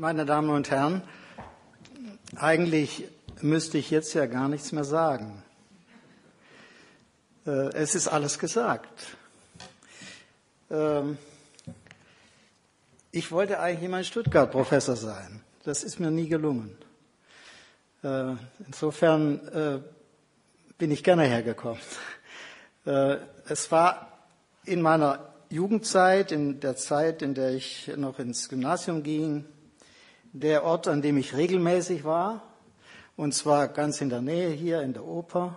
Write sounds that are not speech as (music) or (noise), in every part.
Meine Damen und Herren, eigentlich müsste ich jetzt ja gar nichts mehr sagen. Äh, es ist alles gesagt. Ähm, ich wollte eigentlich immer in Stuttgart Professor sein. Das ist mir nie gelungen. Äh, insofern äh, bin ich gerne hergekommen. Es war in meiner Jugendzeit, in der Zeit, in der ich noch ins Gymnasium ging, der Ort, an dem ich regelmäßig war, und zwar ganz in der Nähe hier in der Oper.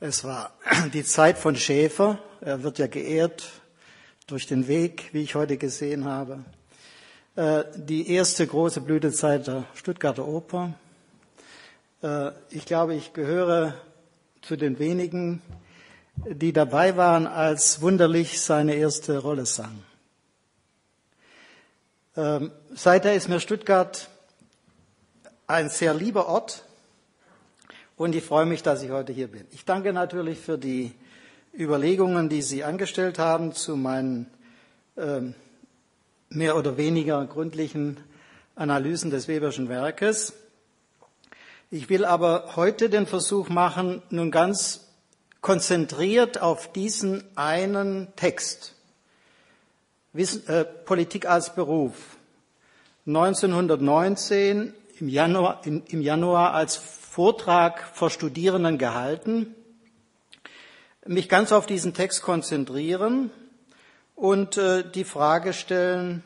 Es war (clears throat) die Zeit von Schäfer, er wird ja geehrt durch den Weg, wie ich heute gesehen habe. Äh, die erste große Blütezeit der Stuttgarter Oper. Äh, ich glaube, ich gehöre zu den wenigen, die dabei waren, als Wunderlich seine erste Rolle sang. Ähm, seither ist mir Stuttgart ein sehr lieber Ort und ich freue mich, dass ich heute hier bin. Ich danke natürlich für die Überlegungen, die Sie angestellt haben zu meinen ähm, mehr oder weniger gründlichen Analysen des Weberschen Werkes. Ich will aber heute den Versuch machen, nun ganz konzentriert auf diesen einen Text, Wissen, äh, Politik als Beruf, 1919 im Januar, in, im Januar als Vortrag vor Studierenden gehalten, mich ganz auf diesen Text konzentrieren und äh, die Frage stellen,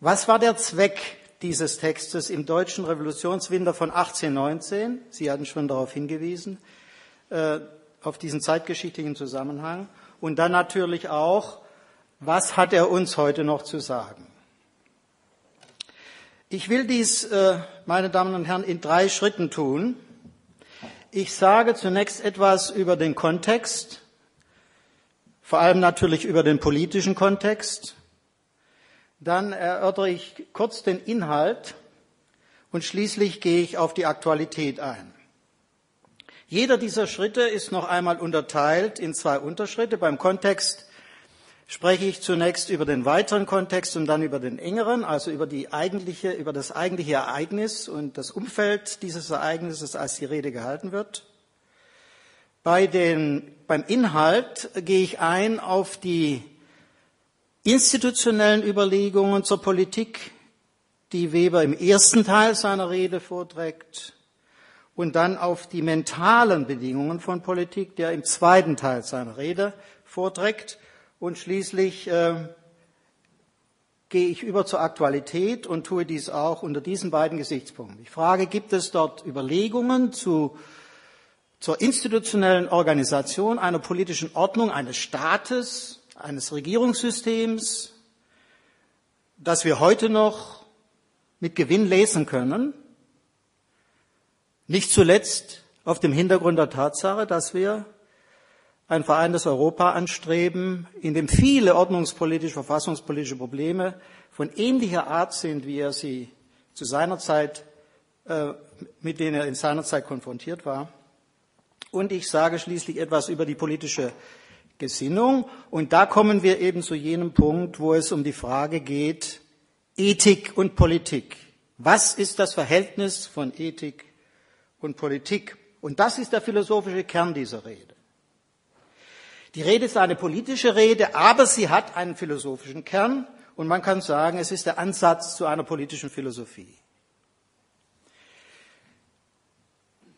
was war der Zweck dieses Textes im deutschen Revolutionswinter von 1819? Sie hatten schon darauf hingewiesen. Äh, auf diesen zeitgeschichtlichen Zusammenhang und dann natürlich auch, was hat er uns heute noch zu sagen? Ich will dies, äh, meine Damen und Herren, in drei Schritten tun. Ich sage zunächst etwas über den Kontext, vor allem natürlich über den politischen Kontext. Dann erörtere ich kurz den Inhalt und schließlich gehe ich auf die Aktualität ein. Jeder dieser Schritte ist noch einmal unterteilt in zwei Unterschritte. Beim Kontext spreche ich zunächst über den weiteren Kontext und dann über den engeren, also über, die eigentliche, über das eigentliche Ereignis und das Umfeld dieses Ereignisses, als die Rede gehalten wird. Bei den, beim Inhalt gehe ich ein auf die institutionellen Überlegungen zur Politik, die Weber im ersten Teil seiner Rede vorträgt und dann auf die mentalen Bedingungen von Politik, der im zweiten Teil seiner Rede vorträgt. Und schließlich äh, gehe ich über zur Aktualität und tue dies auch unter diesen beiden Gesichtspunkten. Ich frage, gibt es dort Überlegungen zu, zur institutionellen Organisation einer politischen Ordnung, eines Staates, eines Regierungssystems, das wir heute noch mit Gewinn lesen können? Nicht zuletzt auf dem Hintergrund der Tatsache, dass wir ein vereintes Europa anstreben, in dem viele ordnungspolitische, verfassungspolitische Probleme von ähnlicher Art sind, wie er sie zu seiner Zeit, äh, mit denen er in seiner Zeit konfrontiert war. Und ich sage schließlich etwas über die politische Gesinnung. Und da kommen wir eben zu jenem Punkt, wo es um die Frage geht, Ethik und Politik. Was ist das Verhältnis von Ethik und Politik. Und das ist der philosophische Kern dieser Rede. Die Rede ist eine politische Rede, aber sie hat einen philosophischen Kern und man kann sagen, es ist der Ansatz zu einer politischen Philosophie.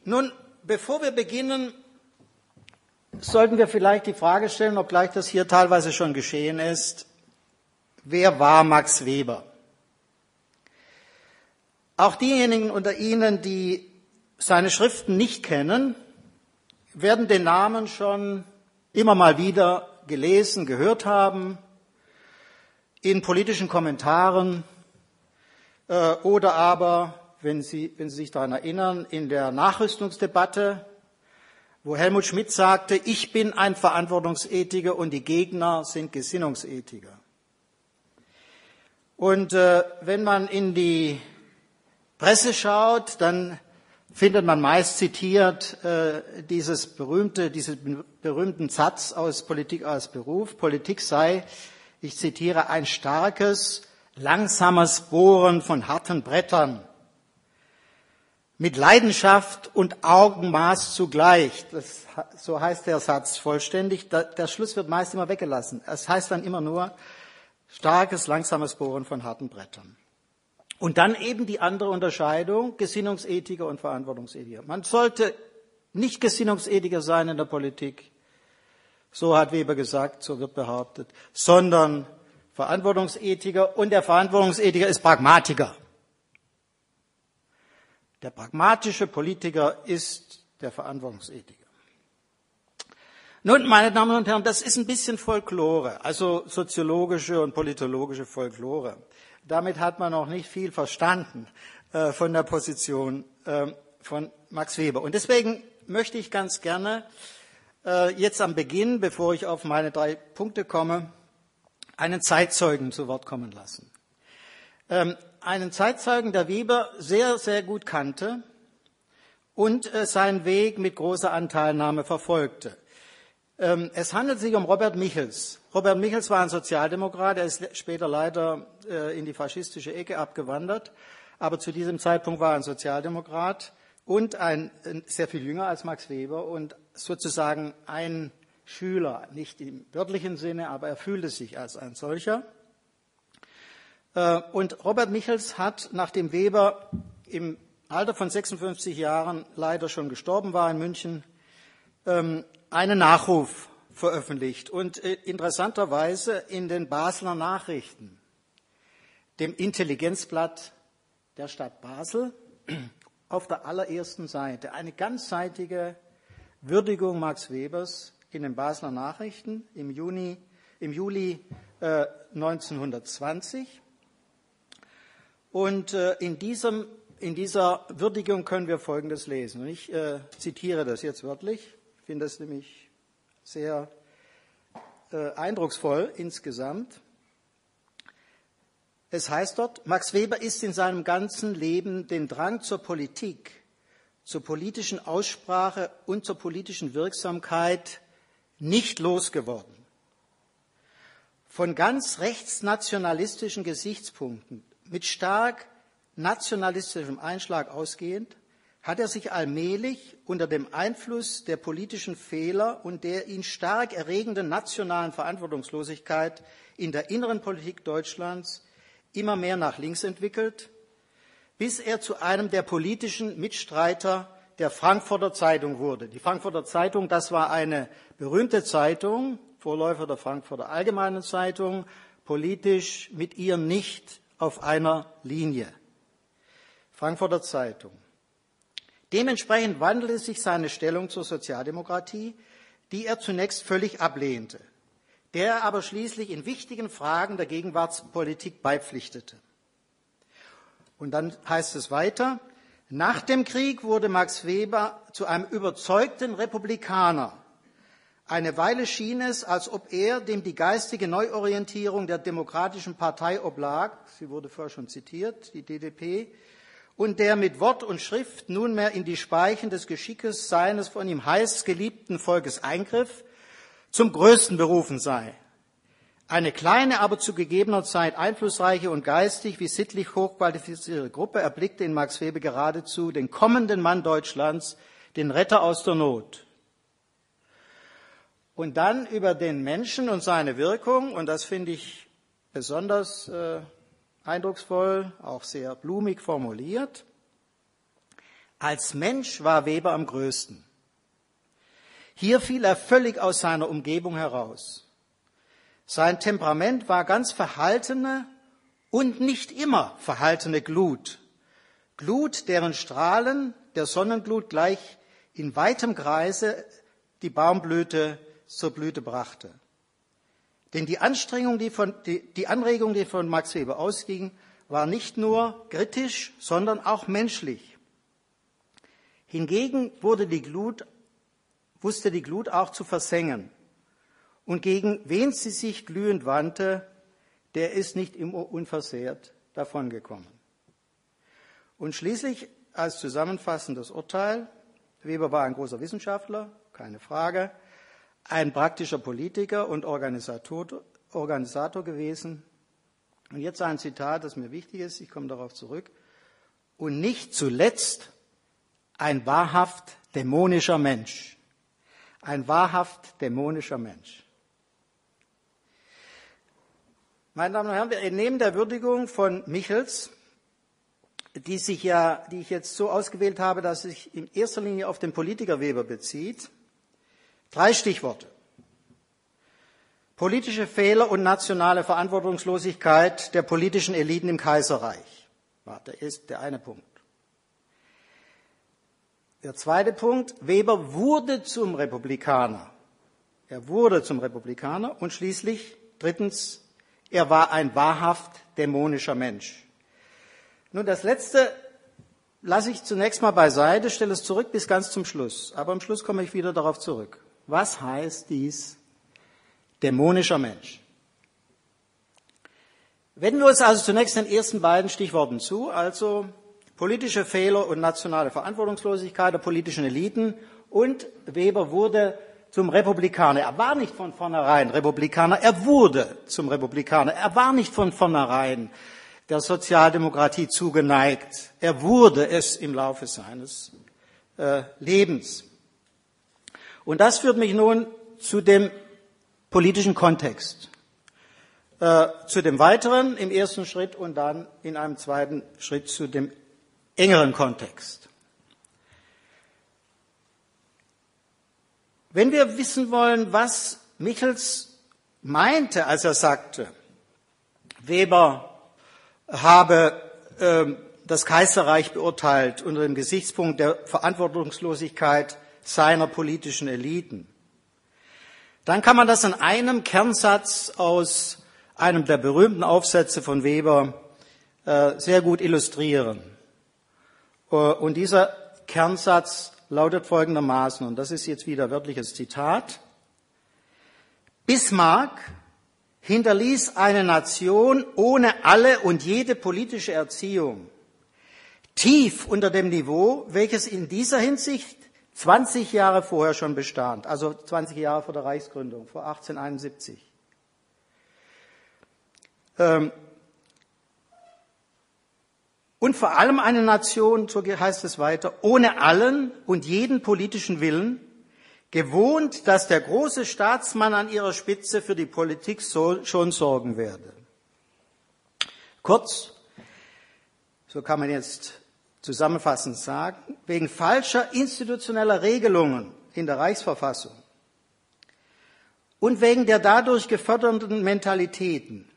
Nun, bevor wir beginnen, sollten wir vielleicht die Frage stellen, obgleich das hier teilweise schon geschehen ist, wer war Max Weber? Auch diejenigen unter Ihnen, die seine Schriften nicht kennen, werden den Namen schon immer mal wieder gelesen, gehört haben, in politischen Kommentaren äh, oder aber, wenn Sie, wenn Sie sich daran erinnern, in der Nachrüstungsdebatte, wo Helmut Schmidt sagte, ich bin ein Verantwortungsethiker und die Gegner sind Gesinnungsethiker. Und äh, wenn man in die Presse schaut, dann findet man meist zitiert äh, dieses berühmte, diesen berühmten Satz aus Politik als Beruf. Politik sei, ich zitiere, ein starkes, langsames Bohren von harten Brettern, mit Leidenschaft und Augenmaß zugleich. Das, so heißt der Satz vollständig. Der, der Schluss wird meist immer weggelassen. Es heißt dann immer nur starkes, langsames Bohren von harten Brettern. Und dann eben die andere Unterscheidung, Gesinnungsethiker und Verantwortungsethiker. Man sollte nicht Gesinnungsethiker sein in der Politik, so hat Weber gesagt, so wird behauptet, sondern Verantwortungsethiker und der Verantwortungsethiker ist Pragmatiker. Der pragmatische Politiker ist der Verantwortungsethiker. Nun, meine Damen und Herren, das ist ein bisschen Folklore, also soziologische und politologische Folklore. Damit hat man noch nicht viel verstanden äh, von der Position äh, von Max Weber. Und deswegen möchte ich ganz gerne äh, jetzt am Beginn, bevor ich auf meine drei Punkte komme, einen Zeitzeugen zu Wort kommen lassen. Ähm, einen Zeitzeugen, der Weber sehr, sehr gut kannte und äh, seinen Weg mit großer Anteilnahme verfolgte. Ähm, es handelt sich um Robert Michels. Robert Michels war ein Sozialdemokrat, er ist später leider äh, in die faschistische Ecke abgewandert, aber zu diesem Zeitpunkt war er ein Sozialdemokrat und ein, sehr viel jünger als Max Weber und sozusagen ein Schüler, nicht im wörtlichen Sinne, aber er fühlte sich als ein solcher. Äh, und Robert Michels hat, nachdem Weber im Alter von 56 Jahren leider schon gestorben war in München, ähm, einen Nachruf veröffentlicht und äh, interessanterweise in den Basler Nachrichten, dem Intelligenzblatt der Stadt Basel, (clears throat) auf der allerersten Seite eine ganzseitige Würdigung Max Webers in den Basler Nachrichten im, Juni, im Juli äh, 1920. Und äh, in, diesem, in, dieser Würdigung können wir Folgendes lesen. Und ich äh, zitiere das jetzt wörtlich. Ich finde das nämlich sehr äh, eindrucksvoll insgesamt. Es heißt dort, Max Weber ist in seinem ganzen Leben den Drang zur Politik, zur politischen Aussprache und zur politischen Wirksamkeit nicht losgeworden. Von ganz rechtsnationalistischen Gesichtspunkten mit stark nationalistischem Einschlag ausgehend, hat er sich allmählich unter dem Einfluss der politischen Fehler und der ihn stark erregenden nationalen Verantwortungslosigkeit in der inneren Politik Deutschlands immer mehr nach links entwickelt, bis er zu einem der politischen Mitstreiter der Frankfurter Zeitung wurde. Die Frankfurter Zeitung, das war eine berühmte Zeitung, Vorläufer der Frankfurter Allgemeinen Zeitung, politisch mit ihr nicht auf einer Linie. Frankfurter Zeitung. Dementsprechend wandelte sich seine Stellung zur Sozialdemokratie, die er zunächst völlig ablehnte der aber schließlich in wichtigen Fragen der Gegenwartspolitik beipflichtete. Und dann heißt es weiter, nach dem Krieg wurde Max Weber zu einem überzeugten Republikaner. Eine Weile schien es, als ob er, dem die geistige Neuorientierung der Demokratischen Partei oblag, sie wurde vorher schon zitiert, die DDP, und der mit Wort und Schrift nunmehr in die Speichen des Geschickes seines von ihm heiß geliebten Volkes eingriff, zum Größten berufen sei. Eine kleine, aber zu gegebener Zeit einflussreiche und geistig wie sittlich hochqualifizierte Gruppe erblickte in Max Weber geradezu den kommenden Mann Deutschlands, den Retter aus der Not. Und dann über den Menschen und seine Wirkung, und das finde ich besonders äh, eindrucksvoll, auch sehr blumig formuliert. Als Mensch war Weber am größten. Hier fiel er völlig aus seiner Umgebung heraus. Sein Temperament war ganz verhaltene und nicht immer verhaltene Glut. Glut, deren Strahlen der Sonnenglut gleich in weitem Kreise die Baumblüte zur Blüte brachte. Denn die Anstrengung, die, von, die, die Anregung, die von Max Weber ausging, war nicht nur kritisch, sondern auch menschlich. Hingegen wurde die Glut wusste die Glut auch zu versengen. Und gegen wen sie sich glühend wandte, der ist nicht immer unversehrt davongekommen. Und schließlich als zusammenfassendes Urteil, Weber war ein großer Wissenschaftler, keine Frage, ein praktischer Politiker und Organisator, Organisator gewesen, Und jetzt ein Zitat, das mir wichtig ist, ich komme darauf zurück. Und nicht zuletzt ein wahrhaft dämonischer Mensch. Ein wahrhaft dämonischer Mensch. Meine Damen und Herren, wir entnehmen der Würdigung von Michels, die sich ja, die ich jetzt so ausgewählt habe, dass sich in erster Linie auf den Politiker Weber bezieht, drei Stichworte. Politische Fehler und nationale Verantwortungslosigkeit der politischen Eliten im Kaiserreich. Das ist der eine Punkt. Der zweite Punkt, Weber wurde zum Republikaner. Er wurde zum Republikaner und schließlich, drittens, er war ein wahrhaft dämonischer Mensch. Nun, das letzte lasse ich zunächst mal beiseite, stelle es zurück bis ganz zum Schluss. Aber am Schluss komme ich wieder darauf zurück. Was heißt dies dämonischer Mensch? Wenden wir uns also zunächst den ersten beiden Stichworten zu, also politische Fehler und nationale Verantwortungslosigkeit der politischen Eliten. Und Weber wurde zum Republikaner. Er war nicht von vornherein Republikaner, er wurde zum Republikaner. Er war nicht von vornherein der Sozialdemokratie zugeneigt. Er wurde es im Laufe seines äh, Lebens. Und das führt mich nun zu dem politischen Kontext. Äh, zu dem weiteren im ersten Schritt und dann in einem zweiten Schritt zu dem engeren Kontext. Wenn wir wissen wollen, was Michels meinte, als er sagte, Weber habe äh, das Kaiserreich beurteilt unter dem Gesichtspunkt der Verantwortungslosigkeit seiner politischen Eliten, dann kann man das an einem Kernsatz aus einem der berühmten Aufsätze von Weber äh, sehr gut illustrieren. Äh, und dieser Kernsatz lautet folgendermaßen, und das ist jetzt wieder wörtliches Zitat, Bismarck hinterließ eine Nation ohne alle und jede politische Erziehung, tief unter dem Niveau, welches in dieser Hinsicht 20 Jahre vorher schon bestand, also 20 Jahre vor der Reichsgründung, vor 1871. Ähm, und vor allem eine Nation, so heißt es weiter, ohne allen und jeden politischen Willen, gewohnt, dass der große Staatsmann an ihrer Spitze für die Politik so, schon sorgen werde. Kurz, so kann man jetzt zusammenfassend sagen, wegen falscher institutioneller Regelungen in der Reichsverfassung und wegen der dadurch gefördernden Mentalitäten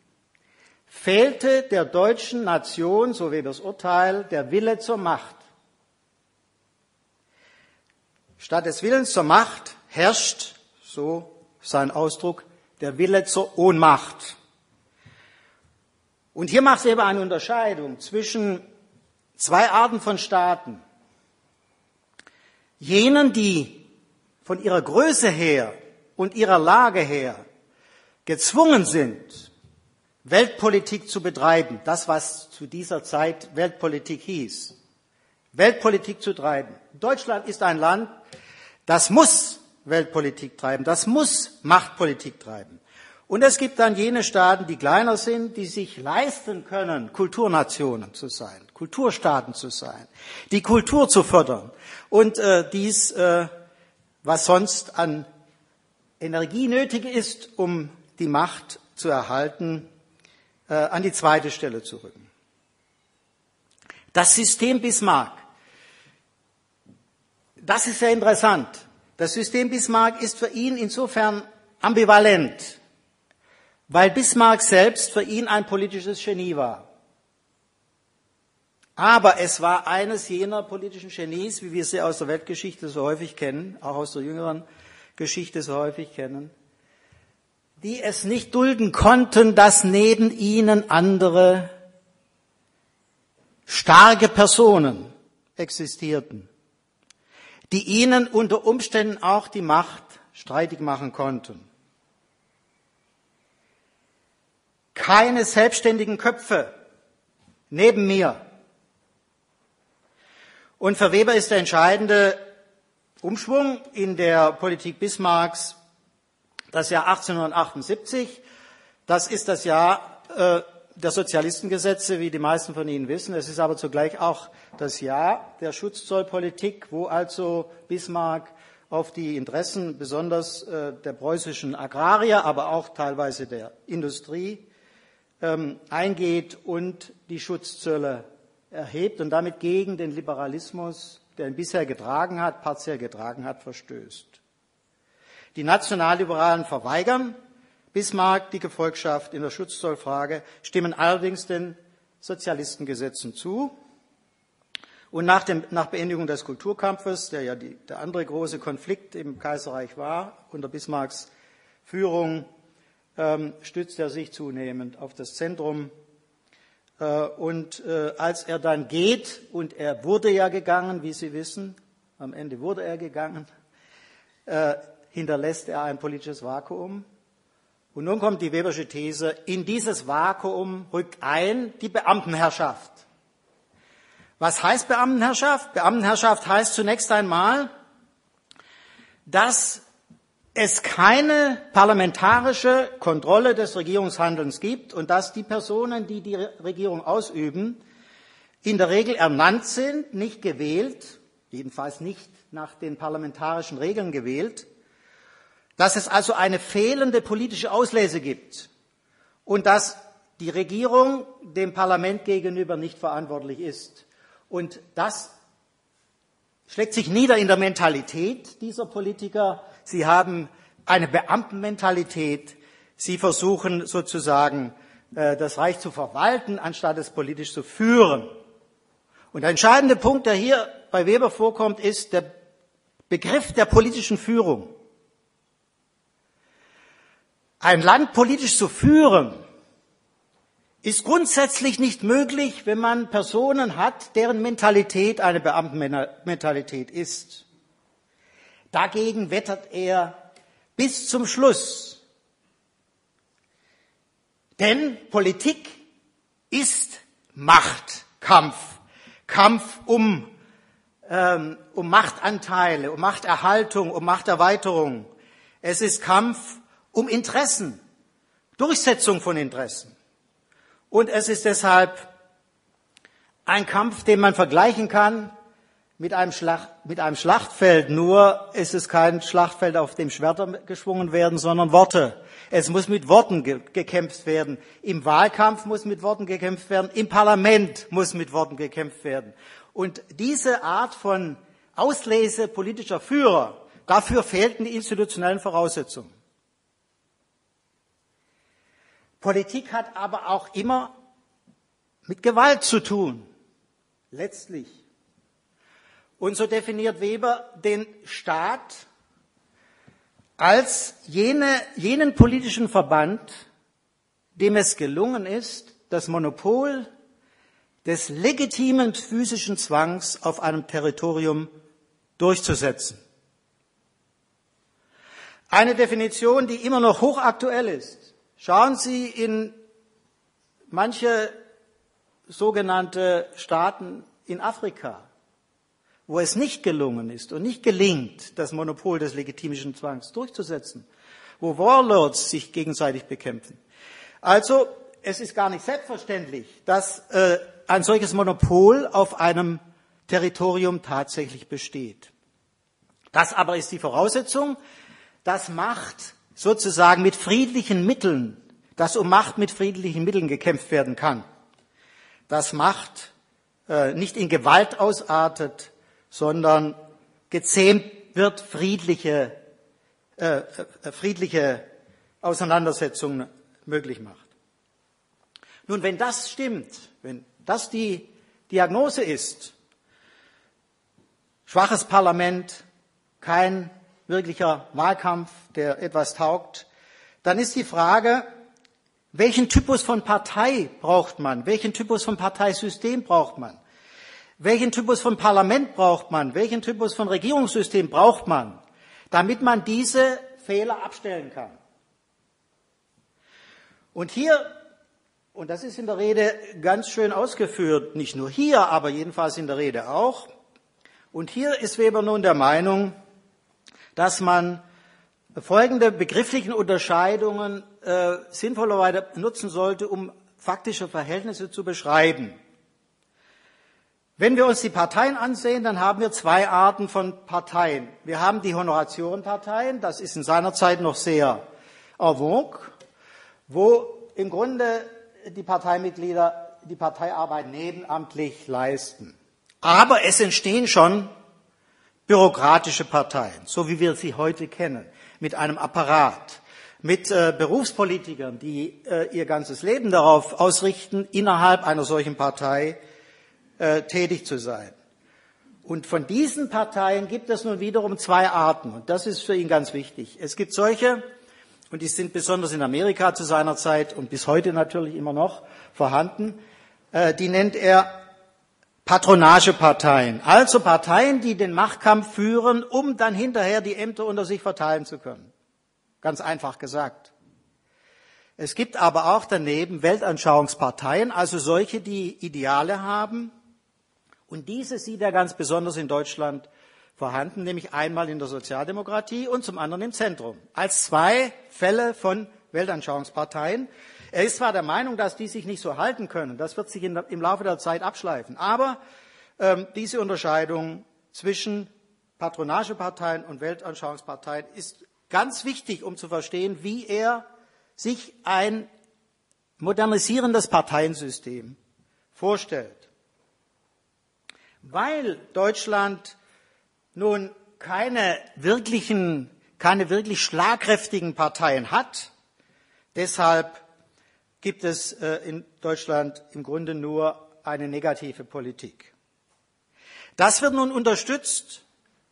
fehlte der deutschen Nation, so wie das Urteil, der Wille zur Macht. Statt des Willens zur Macht herrscht, so sein Ausdruck, der Wille zur Ohnmacht. Und hier macht er eben eine Unterscheidung zwischen zwei Arten von Staaten. Jenen, die von ihrer Größe her und ihrer Lage her gezwungen sind, Weltpolitik zu betreiben, das was zu dieser Zeit Weltpolitik hieß, Weltpolitik zu treiben. Deutschland ist ein Land, das muss Weltpolitik treiben, das muss Machtpolitik treiben. Und es gibt dann jene Staaten, die kleiner sind, die sich leisten können, Kulturnationen zu sein, Kulturstaaten zu sein, die Kultur zu fördern und äh, dies, äh, was sonst an Energie nötig ist, um die Macht zu erhalten, äh, an die zweite Stelle zu rücken. Das System Bismarck das ist sehr interessant. Das System Bismarck ist für ihn insofern ambivalent, weil Bismarck selbst für ihn ein politisches Genie war. Aber es war eines jener politischen Genies, wie wir sie aus der Weltgeschichte so häufig kennen, auch aus der jüngeren Geschichte so häufig kennen, die es nicht dulden konnten, dass neben ihnen andere starke Personen existierten die ihnen unter Umständen auch die Macht streitig machen konnten. Keine selbstständigen Köpfe neben mir. Und für Weber ist der entscheidende Umschwung in der Politik Bismarcks das Jahr 1878. Das ist das Jahr, äh, der Sozialistengesetze, wie die meisten von Ihnen wissen. Es ist aber zugleich auch das Jahr der Schutzzollpolitik, wo also Bismarck auf die Interessen besonders äh, der preußischen Agrarier, aber auch teilweise der Industrie ähm, eingeht und die Schutzzölle erhebt und damit gegen den Liberalismus, der ihn bisher getragen hat, partiell getragen hat, verstößt. Die Nationalliberalen verweigern Bismarck die Gefolgschaft in der Schutzzollfrage, stimmen allerdings den Sozialistengesetzen zu. Und nach, dem, nach Beendigung des Kulturkampfes, der ja die, der andere große Konflikt im Kaiserreich war, unter Bismarcks Führung, stützt er sich zunehmend auf das Zentrum. Äh, und äh, als er dann geht, und er wurde ja gegangen, wie Sie wissen, am Ende wurde er gegangen, äh, hinterlässt er ein politisches Vakuum. Und nun kommt die Webersche These, in dieses Vakuum rückt ein die Beamtenherrschaft. Was heißt Beamtenherrschaft? Beamtenherrschaft heißt zunächst einmal, dass es keine parlamentarische Kontrolle des Regierungshandelns gibt und dass die Personen, die die Regierung ausüben, in der Regel ernannt sind, nicht gewählt, jedenfalls nicht nach den parlamentarischen Regeln gewählt, dass es also eine fehlende politische Auslese gibt und dass die Regierung dem Parlament gegenüber nicht verantwortlich ist. Und das schlägt sich nieder in der Mentalität dieser Politiker. Sie haben eine Beamtenmentalität. Sie versuchen sozusagen, äh, das Reich zu verwalten, anstatt es politisch zu führen. Und der entscheidende Punkt, der hier bei Weber vorkommt, ist der Begriff der politischen Führung. Ein Land politisch zu führen, ist grundsätzlich nicht möglich, wenn man Personen hat, deren Mentalität eine Beamtenmentalität ist. Dagegen wettert er bis zum Schluss. Denn Politik ist Machtkampf, Kampf um, ähm, um Machtanteile, um Machterhaltung, um Machterweiterung. Es ist Kampf um Interessen, Durchsetzung von Interessen. Und es ist deshalb ein Kampf, den man vergleichen kann mit einem, Schlacht, mit einem Schlachtfeld. Nur ist es kein Schlachtfeld, auf dem Schwerter geschwungen werden, sondern Worte. Es muss mit Worten ge gekämpft werden. Im Wahlkampf muss mit Worten gekämpft werden. Im Parlament muss mit Worten gekämpft werden. Und diese Art von Auslese politischer Führer, dafür fehlten die institutionellen Voraussetzungen. Politik hat aber auch immer mit Gewalt zu tun, letztlich. Und so definiert Weber den Staat als jene, jenen politischen Verband, dem es gelungen ist, das Monopol des legitimen physischen Zwangs auf einem Territorium durchzusetzen. Eine Definition, die immer noch hochaktuell ist. Schauen Sie in manche sogenannte Staaten in Afrika, wo es nicht gelungen ist und nicht gelingt, das Monopol des legitimischen Zwangs durchzusetzen, wo Warlords sich gegenseitig bekämpfen. Also es ist gar nicht selbstverständlich, dass äh, ein solches Monopol auf einem Territorium tatsächlich besteht. Das aber ist die Voraussetzung, dass Macht sozusagen mit friedlichen Mitteln, dass um Macht mit friedlichen Mitteln gekämpft werden kann, dass Macht äh, nicht in Gewalt ausartet, sondern gezähmt wird, friedliche, äh, äh, friedliche Auseinandersetzungen möglich macht. Nun, wenn das stimmt, wenn das die Diagnose ist, schwaches Parlament, kein wirklicher Wahlkampf, der etwas taugt, dann ist die Frage, welchen Typus von Partei braucht man? Welchen Typus von Parteisystem braucht man? Welchen Typus von Parlament braucht man? Welchen Typus von Regierungssystem braucht man, damit man diese Fehler abstellen kann? Und hier, und das ist in der Rede ganz schön ausgeführt, nicht nur hier, aber jedenfalls in der Rede auch, und hier ist Weber nun der Meinung, dass man folgende begrifflichen Unterscheidungen äh, sinnvollerweise nutzen sollte, um faktische Verhältnisse zu beschreiben. Wenn wir uns die Parteien ansehen, dann haben wir zwei Arten von Parteien. Wir haben die Honoratiorenparteien, das ist in seiner Zeit noch sehr vogue, wo im Grunde die Parteimitglieder die Parteiarbeit nebenamtlich leisten. Aber es entstehen schon bürokratische Parteien, so wie wir sie heute kennen, mit einem Apparat, mit äh, Berufspolitikern, die äh, ihr ganzes Leben darauf ausrichten, innerhalb einer solchen Partei äh, tätig zu sein. Und von diesen Parteien gibt es nun wiederum zwei Arten, und das ist für ihn ganz wichtig. Es gibt solche, und die sind besonders in Amerika zu seiner Zeit und bis heute natürlich immer noch vorhanden, äh, die nennt er Patronageparteien, also Parteien, die den Machtkampf führen, um dann hinterher die Ämter unter sich verteilen zu können. Ganz einfach gesagt. Es gibt aber auch daneben Weltanschauungsparteien, also solche, die Ideale haben. Und diese sieht er ganz besonders in Deutschland vorhanden, nämlich einmal in der Sozialdemokratie und zum anderen im Zentrum, als zwei Fälle von Weltanschauungsparteien. Er ist zwar der Meinung, dass die sich nicht so halten können, das wird sich in, im Laufe der Zeit abschleifen, aber ähm, diese Unterscheidung zwischen Patronageparteien und Weltanschauungsparteien ist ganz wichtig, um zu verstehen, wie er sich ein modernisierendes Parteiensystem vorstellt. Weil Deutschland nun keine wirklichen, keine wirklich schlagkräftigen Parteien hat, deshalb gibt es äh, in Deutschland im Grunde nur eine negative Politik. Das wird nun unterstützt,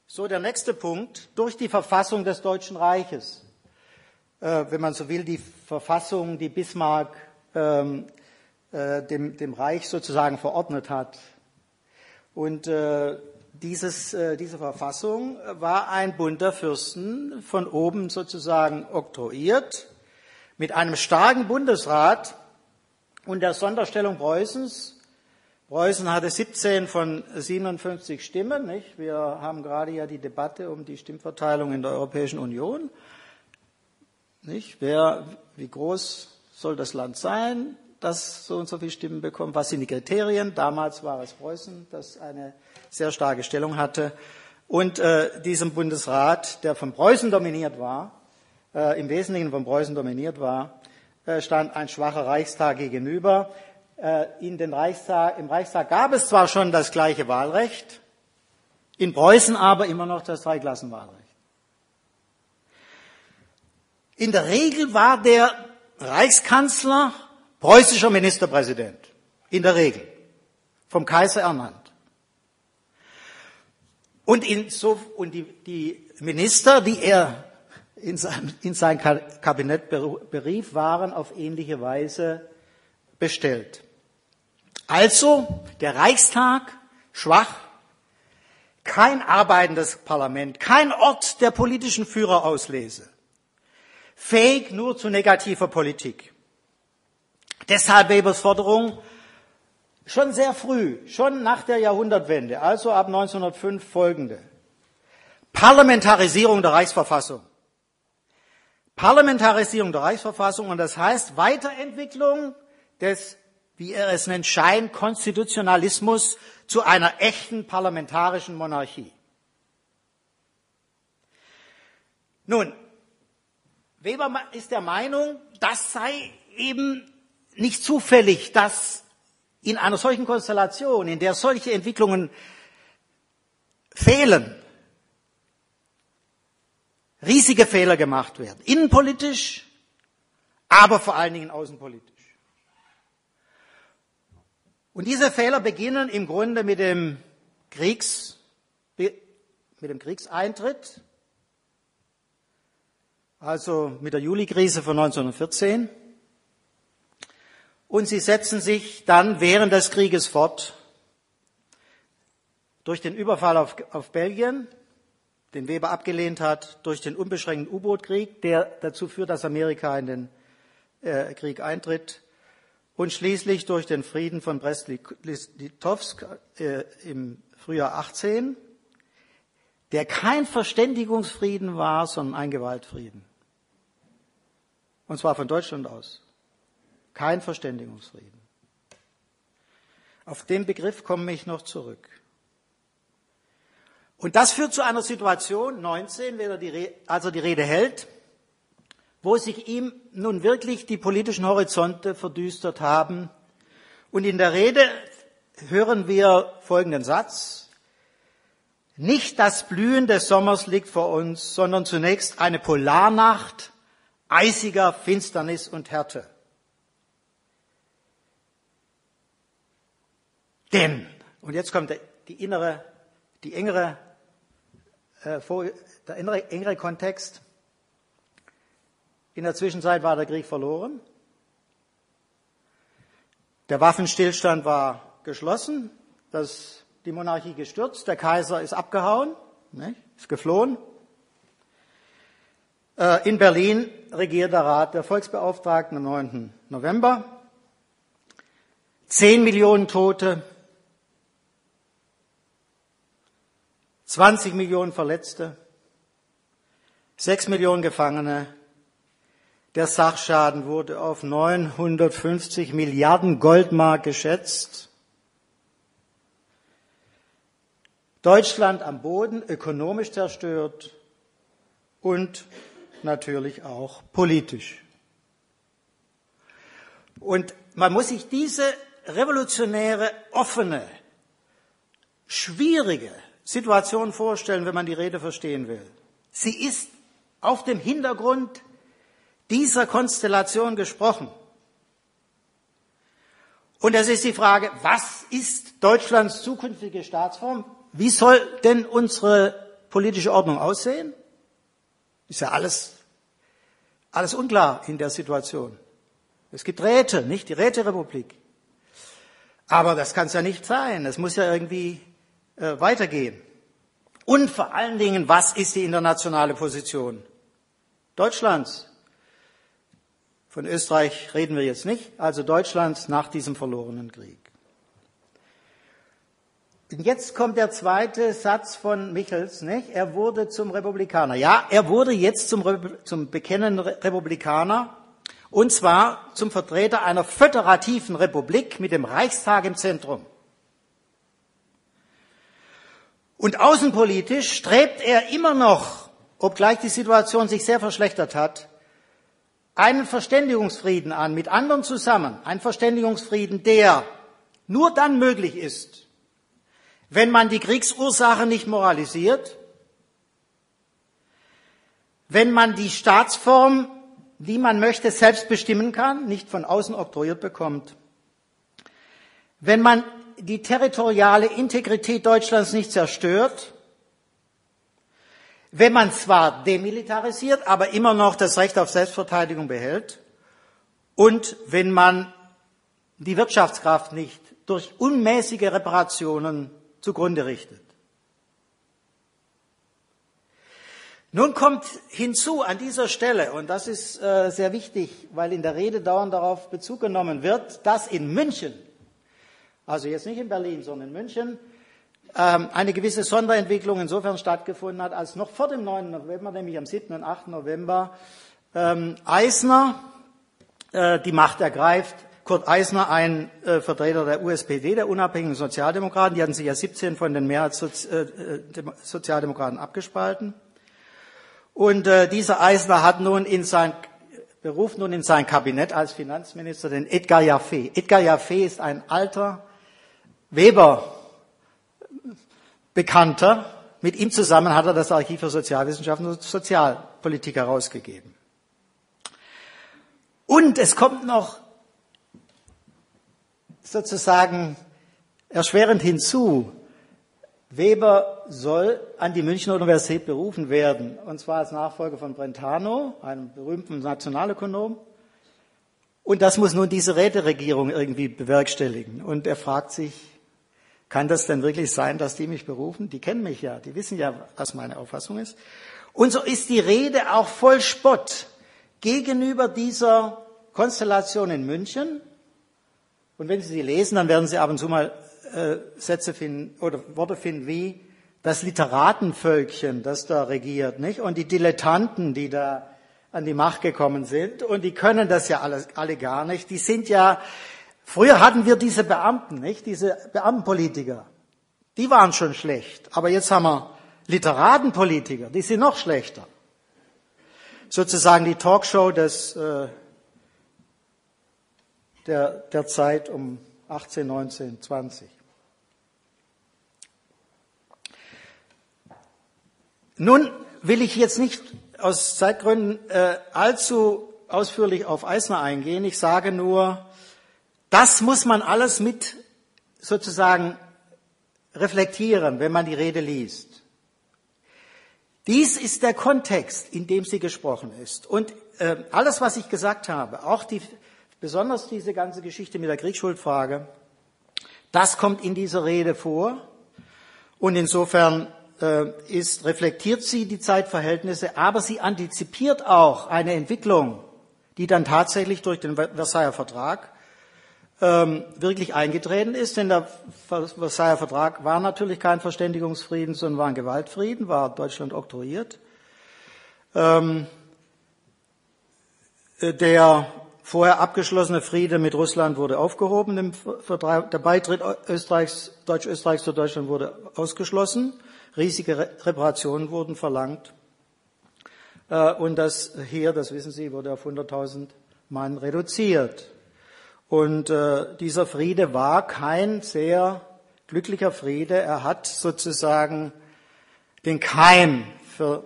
so der nächste Punkt, durch die Verfassung des Deutschen Reiches. Äh, wenn man so will, die Verfassung, die Bismarck ähm, äh, dem, dem, Reich sozusagen verordnet hat. Und dieses, diese Verfassung war ein Bund der Fürsten von oben sozusagen oktroyiert mit einem starken Bundesrat und der Sonderstellung Preußens. Preußen hatte 17 von 57 Stimmen. Nicht? Wir haben gerade ja die Debatte um die Stimmverteilung in der Europäischen Union. Nicht? Wer, wie groß soll das Land sein, das so und so viele Stimmen bekommt? Was sind die Kriterien? Damals war es Preußen, das eine sehr starke Stellung hatte. Und äh, diesem Bundesrat, der von Preußen dominiert war, äh, im Wesentlichen von Preußen dominiert war, äh, stand ein schwacher Reichstag gegenüber. Äh, in den Reichstag, Im Reichstag gab es zwar schon das gleiche Wahlrecht, in Preußen aber immer noch das Dreiklassenwahlrecht. In der Regel war der Reichskanzler preußischer Ministerpräsident. In der Regel. Vom Kaiser ernannt. Und, in so, und die, die Minister, die er in sein, in sein Kabinett berief, waren auf ähnliche Weise bestellt. Also der Reichstag schwach, kein arbeitendes Parlament, kein Ort der politischen Führerauslese, fähig nur zu negativer Politik. Deshalb Webers Forderung schon sehr früh, schon nach der Jahrhundertwende, also ab 1905 folgende. Parlamentarisierung der Reichsverfassung. Parlamentarisierung der Reichsverfassung und das heißt Weiterentwicklung des, wie er es nennt, Scheinkonstitutionalismus zu einer echten parlamentarischen Monarchie. Nun, Weber ist der Meinung, das sei eben nicht zufällig, dass in einer solchen Konstellation, in der solche Entwicklungen fehlen, riesige Fehler gemacht werden. Innenpolitisch, aber vor allen Dingen außenpolitisch. Und diese Fehler beginnen im Grunde mit dem Kriegs, mit dem Kriegseintritt, also mit der Julikrise von 1914. Und sie setzen sich dann während des Krieges fort durch den Überfall auf, auf Belgien den Weber abgelehnt hat, durch den unbeschränkten U-Boot-Krieg, der dazu führt, dass Amerika in den äh, Krieg eintritt, und schließlich durch den Frieden von Brest-Litovsk äh, im Frühjahr 18, der kein Verständigungsfrieden war, sondern ein Gewaltfrieden. Und zwar von Deutschland aus. Kein Verständigungsfrieden. Auf den Begriff komme ich noch zurück. Und das führt zu einer Situation, 19, wenn er die, also die Rede hält, wo sich ihm nun wirklich die politischen Horizonte verdüstert haben. Und in der Rede hören wir folgenden Satz. Nicht das Blühen des Sommers liegt vor uns, sondern zunächst eine Polarnacht eisiger Finsternis und Härte. Denn, und jetzt kommt die innere, die engere, äh, der innere, engere Kontext. In der Zwischenzeit war der Krieg verloren. Der Waffenstillstand war geschlossen. Das, die Monarchie gestürzt. Der Kaiser ist abgehauen, nicht? ist geflohen. Äh, in Berlin regiert der Rat der Volksbeauftragten am 9. November. Zehn Millionen Tote, 20 Millionen Verletzte, sechs Millionen Gefangene. Der Sachschaden wurde auf 950 Milliarden Goldmark geschätzt. Deutschland am Boden, ökonomisch zerstört und natürlich auch politisch. Und man muss sich diese revolutionäre, offene, schwierige Situation vorstellen, wenn man die Rede verstehen will. Sie ist auf dem Hintergrund dieser Konstellation gesprochen. Und es ist die Frage, was ist Deutschlands zukünftige Staatsform? Wie soll denn unsere politische Ordnung aussehen? Ist ja alles, alles unklar in der Situation. Es gibt Räte, nicht die Räterepublik. Aber das kann es ja nicht sein. Es muss ja irgendwie äh, weitergehen. Und vor allen Dingen, was ist die internationale Position Deutschlands? Von Österreich reden wir jetzt nicht, also Deutschlands nach diesem verlorenen Krieg. Und jetzt kommt der zweite Satz von Michels, nicht? Er wurde zum Republikaner. Ja, er wurde jetzt zum, zum bekennenden Republikaner, und zwar zum Vertreter einer föderativen Republik mit dem Reichstag im Zentrum. Und außenpolitisch strebt er immer noch, obgleich die Situation sich sehr verschlechtert hat, einen Verständigungsfrieden an mit anderen zusammen. Ein Verständigungsfrieden, der nur dann möglich ist, wenn man die Kriegsursache nicht moralisiert, wenn man die Staatsform, die man möchte, selbst bestimmen kann, nicht von außen oktroyiert bekommt, wenn man die territoriale Integrität Deutschlands nicht zerstört, wenn man zwar demilitarisiert, aber immer noch das Recht auf Selbstverteidigung behält und wenn man die Wirtschaftskraft nicht durch unmäßige Reparationen zugrunde richtet. Nun kommt hinzu an dieser Stelle, und das ist äh, sehr wichtig, weil in der Rede dauernd darauf Bezug genommen wird, dass in München also jetzt nicht in Berlin, sondern in München, ähm, eine gewisse Sonderentwicklung insofern stattgefunden hat, als noch vor dem 9. November, nämlich am 7. und 8. November, ähm, Eisner äh, die Macht ergreift. Kurt Eisner, ein äh, Vertreter der USPD, der unabhängigen Sozialdemokraten, die hatten sich ja 17 von den Mehrheitssozialdemokraten äh, abgespalten. Und dieser Eisner hat nun in sein beruft nun in sein Kabinett als Finanzminister den Edgar Jaffe. Edgar Jaffe ist ein alter Weber Bekannter. Mit ihm zusammen hat er das Archiv für Sozialwissenschaften und Sozialpolitik herausgegeben. Und es kommt noch sozusagen erschwerend hinzu, Weber soll an die Münchner Universität berufen werden, und zwar als Nachfolger von Brentano, einem berühmten Nationalökonom. Und das muss nun diese Räteregierung irgendwie bewerkstelligen. Und er fragt sich, kann das denn wirklich sein, dass die mich berufen? Die kennen mich ja, die wissen ja, was meine Auffassung ist. Und so ist die Rede auch voll Spott gegenüber dieser Konstellation in München. Und wenn Sie sie lesen, dann werden Sie ab und zu mal äh, Sätze finden oder Worte finden wie das Literatenvölkchen, das da regiert, nicht? Und die Dilettanten, die da an die Macht gekommen sind und die können das ja alle, alle gar nicht. Die sind ja, früher hatten wir diese Beamten, nicht? Diese Beamtenpolitiker. Die waren schon schlecht. Aber jetzt haben wir Literatenpolitiker, die sind noch schlechter. Sozusagen die Talkshow des, äh, der, der Zeit um 18, 19, 20. Nun will ich jetzt nicht aus Zeitgründen äh, allzu ausführlich auf Eisner eingehen. Ich sage nur, das muss man alles mit sozusagen reflektieren, wenn man die Rede liest. Dies ist der Kontext, in dem sie gesprochen ist. Und äh, alles, was ich gesagt habe, auch die, besonders diese ganze Geschichte mit der Kriegsschuldfrage, das kommt in dieser Rede vor. Und insofern äh, ist, reflektiert sie die Zeitverhältnisse, aber sie antizipiert auch eine Entwicklung, die dann tatsächlich durch den Versailler Vertrag ähm, wirklich eingetreten ist. Denn der Versailler Vertrag war natürlich kein Verständigungsfrieden, sondern war ein Gewaltfrieden, war Deutschland oktroyiert. Ähm, äh, der vorher abgeschlossene Friede mit Russland wurde aufgehoben. Der Beitritt Österreichs, Deutsch-Österreichs zu Deutschland wurde ausgeschlossen. Riesige Reparationen wurden verlangt. Äh, und das Heer, das wissen Sie, wurde auf 100.000 Mann reduziert. Und äh, dieser Friede war kein sehr glücklicher Friede. Er hat sozusagen den Keim für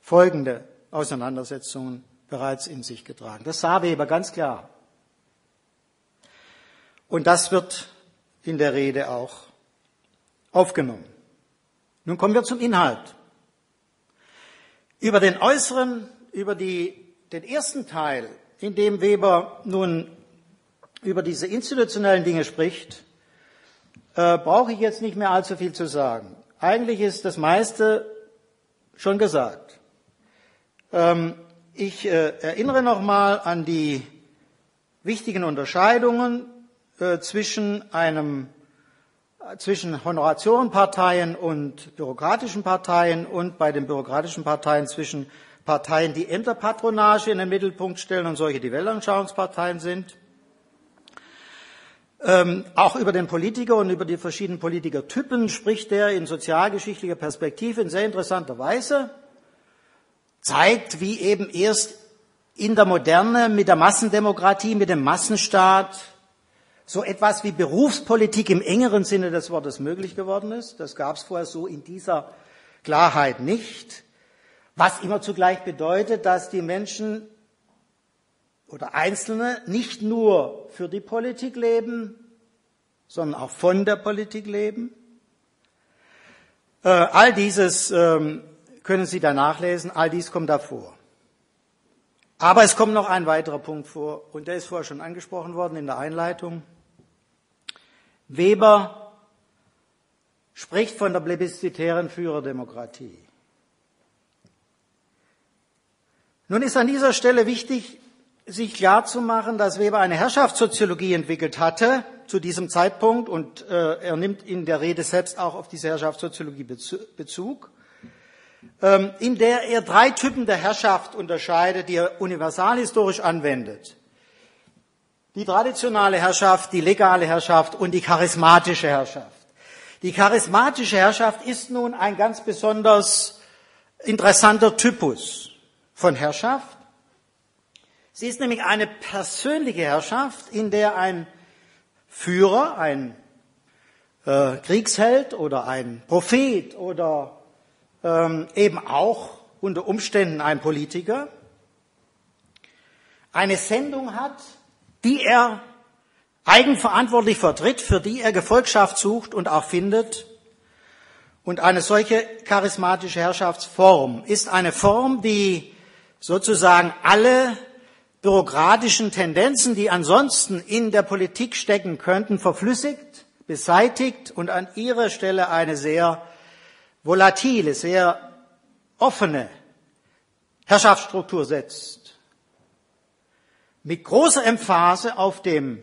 folgende Auseinandersetzungen bereits in sich getragen. Das sah Weber ganz klar. Und das wird in der Rede auch aufgenommen. Nun kommen wir zum Inhalt. Über den äußeren, über die, den ersten Teil, in dem Weber nun über diese institutionellen Dinge spricht, äh, brauche ich jetzt nicht mehr allzu viel zu sagen. Eigentlich ist das meiste schon gesagt. Ähm, ich äh, erinnere nochmal an die wichtigen Unterscheidungen äh, zwischen einem äh, zwischen Honoratiorenparteien und bürokratischen Parteien und bei den bürokratischen Parteien zwischen Parteien, die Ämterpatronage in den Mittelpunkt stellen und solche, die Weltanschauungsparteien sind. Ähm, auch über den Politiker und über die verschiedenen Politikertypen spricht er in sozialgeschichtlicher Perspektive in sehr interessanter Weise, zeigt, wie eben erst in der Moderne mit der Massendemokratie, mit dem Massenstaat so etwas wie Berufspolitik im engeren Sinne des Wortes möglich geworden ist. Das gab es vorher so in dieser Klarheit nicht. Was immer zugleich bedeutet, dass die Menschen oder Einzelne nicht nur für die Politik leben, sondern auch von der Politik leben. Äh, all dieses ähm, können Sie da nachlesen, all dies kommt davor. Aber es kommt noch ein weiterer Punkt vor, und der ist vorher schon angesprochen worden in der Einleitung. Weber spricht von der plebiszitären Führerdemokratie. Nun ist an dieser Stelle wichtig, sich klarzumachen, dass Weber eine Herrschaftssoziologie entwickelt hatte zu diesem Zeitpunkt und äh, er nimmt in der Rede selbst auch auf diese Herrschaftssoziologie Bezug, ähm, in der er drei Typen der Herrschaft unterscheidet, die er universalhistorisch anwendet. Die traditionale Herrschaft, die legale Herrschaft und die charismatische Herrschaft. Die charismatische Herrschaft ist nun ein ganz besonders interessanter Typus von Herrschaft Sie ist nämlich eine persönliche Herrschaft, in der ein Führer, ein äh, Kriegsheld oder ein Prophet oder ähm, eben auch unter Umständen ein Politiker eine Sendung hat, die er eigenverantwortlich vertritt, für die er Gefolgschaft sucht und auch findet. Und eine solche charismatische Herrschaftsform ist eine Form, die sozusagen alle bürokratischen Tendenzen, die ansonsten in der Politik stecken könnten, verflüssigt, beseitigt und an ihre Stelle eine sehr volatile, sehr offene Herrschaftsstruktur setzt. Mit großer Emphase auf dem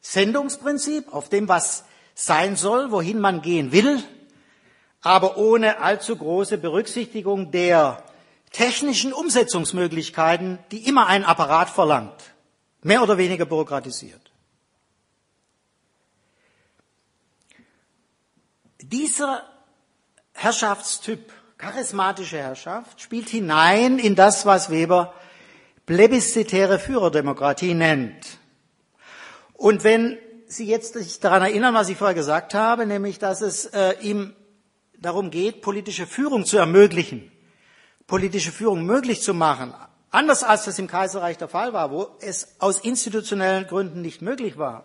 Sendungsprinzip, auf dem, was sein soll, wohin man gehen will, aber ohne allzu große Berücksichtigung der technischen Umsetzungsmöglichkeiten, die immer ein Apparat verlangt, mehr oder weniger bürokratisiert. Dieser Herrschaftstyp, charismatische Herrschaft, spielt hinein in das, was Weber plebiszitäre Führerdemokratie nennt. Und wenn Sie jetzt sich daran erinnern, was ich vorher gesagt habe, nämlich, dass es äh, ihm darum geht, politische Führung zu ermöglichen, politische Führung möglich zu machen, anders als das im Kaiserreich der Fall war, wo es aus institutionellen Gründen nicht möglich war,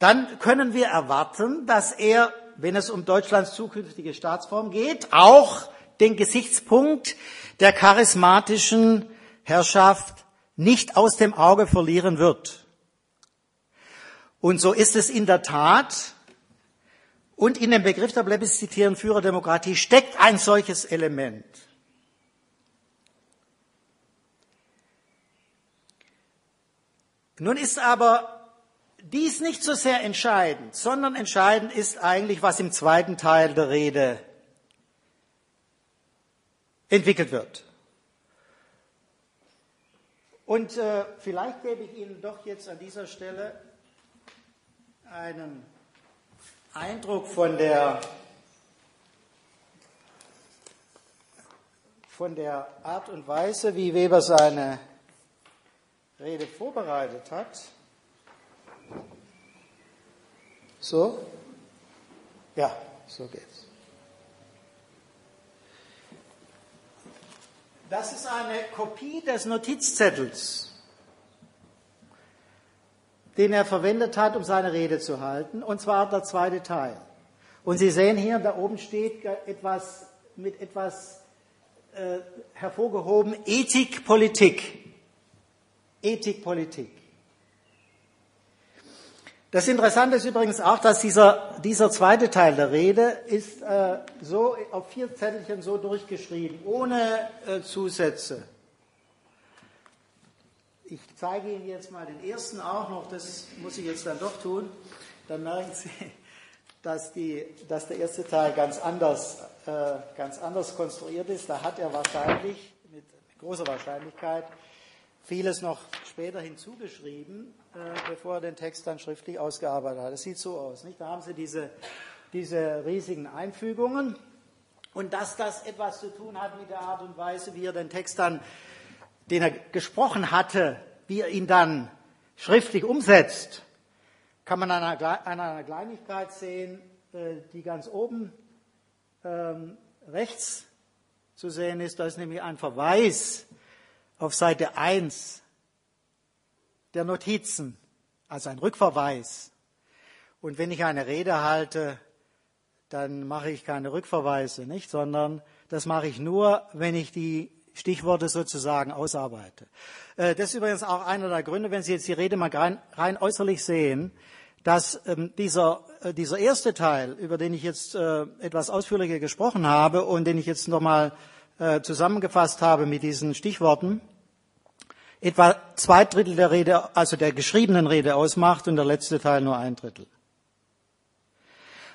dann können wir erwarten, dass er, wenn es um Deutschlands zukünftige Staatsform geht, auch den Gesichtspunkt der charismatischen Herrschaft nicht aus dem Auge verlieren wird. Und so ist es in der Tat. Und in dem Begriff der plebiszitären Führerdemokratie steckt ein solches Element. Nun ist aber dies nicht so sehr entscheidend, sondern entscheidend ist eigentlich, was im zweiten Teil der Rede entwickelt wird. Und äh, vielleicht gebe ich Ihnen doch jetzt an dieser Stelle einen Eindruck von der, von der Art und Weise, wie Weber seine Rede vorbereitet hat. So? Ja, so geht's. Das ist eine Kopie des Notizzettels, den er verwendet hat, um seine Rede zu halten, und zwar der zweite Teil. Und Sie sehen hier, da oben steht etwas mit etwas äh, hervorgehoben, Ethik, Politik. Ethik, Politik. Das Interessante ist übrigens auch, dass dieser, dieser zweite Teil der Rede ist äh, so auf vier Zettelchen so durchgeschrieben, ohne äh, Zusätze. Ich zeige Ihnen jetzt mal den ersten auch noch, das muss ich jetzt dann doch tun. Dann merken Sie, dass, die, dass der erste Teil ganz anders, äh, ganz anders konstruiert ist. Da hat er wahrscheinlich, mit großer Wahrscheinlichkeit, vieles noch später hinzugeschrieben, äh, bevor er den Text dann schriftlich ausgearbeitet hat. Es sieht so aus. Nicht? Da haben Sie diese, diese riesigen Einfügungen. Und dass das etwas zu tun hat mit der Art und Weise, wie er den Text dann, den er gesprochen hatte, wie er ihn dann schriftlich umsetzt, kann man an einer, an einer Kleinigkeit sehen, äh, die ganz oben ähm, rechts zu sehen ist. Da ist nämlich ein Verweis auf Seite 1 der Notizen, also ein Rückverweis. Und wenn ich eine Rede halte, dann mache ich keine Rückverweise, nicht, sondern das mache ich nur, wenn ich die Stichworte sozusagen ausarbeite. Äh, das ist übrigens auch einer der Gründe, wenn Sie jetzt die Rede mal rein, rein äußerlich sehen, dass ähm, dieser, äh, dieser erste Teil, über den ich jetzt äh, etwas ausführlicher gesprochen habe und den ich jetzt nochmal äh, zusammengefasst habe mit diesen Stichworten, etwa zwei Drittel der Rede, also der geschriebenen Rede ausmacht und der letzte Teil nur ein Drittel.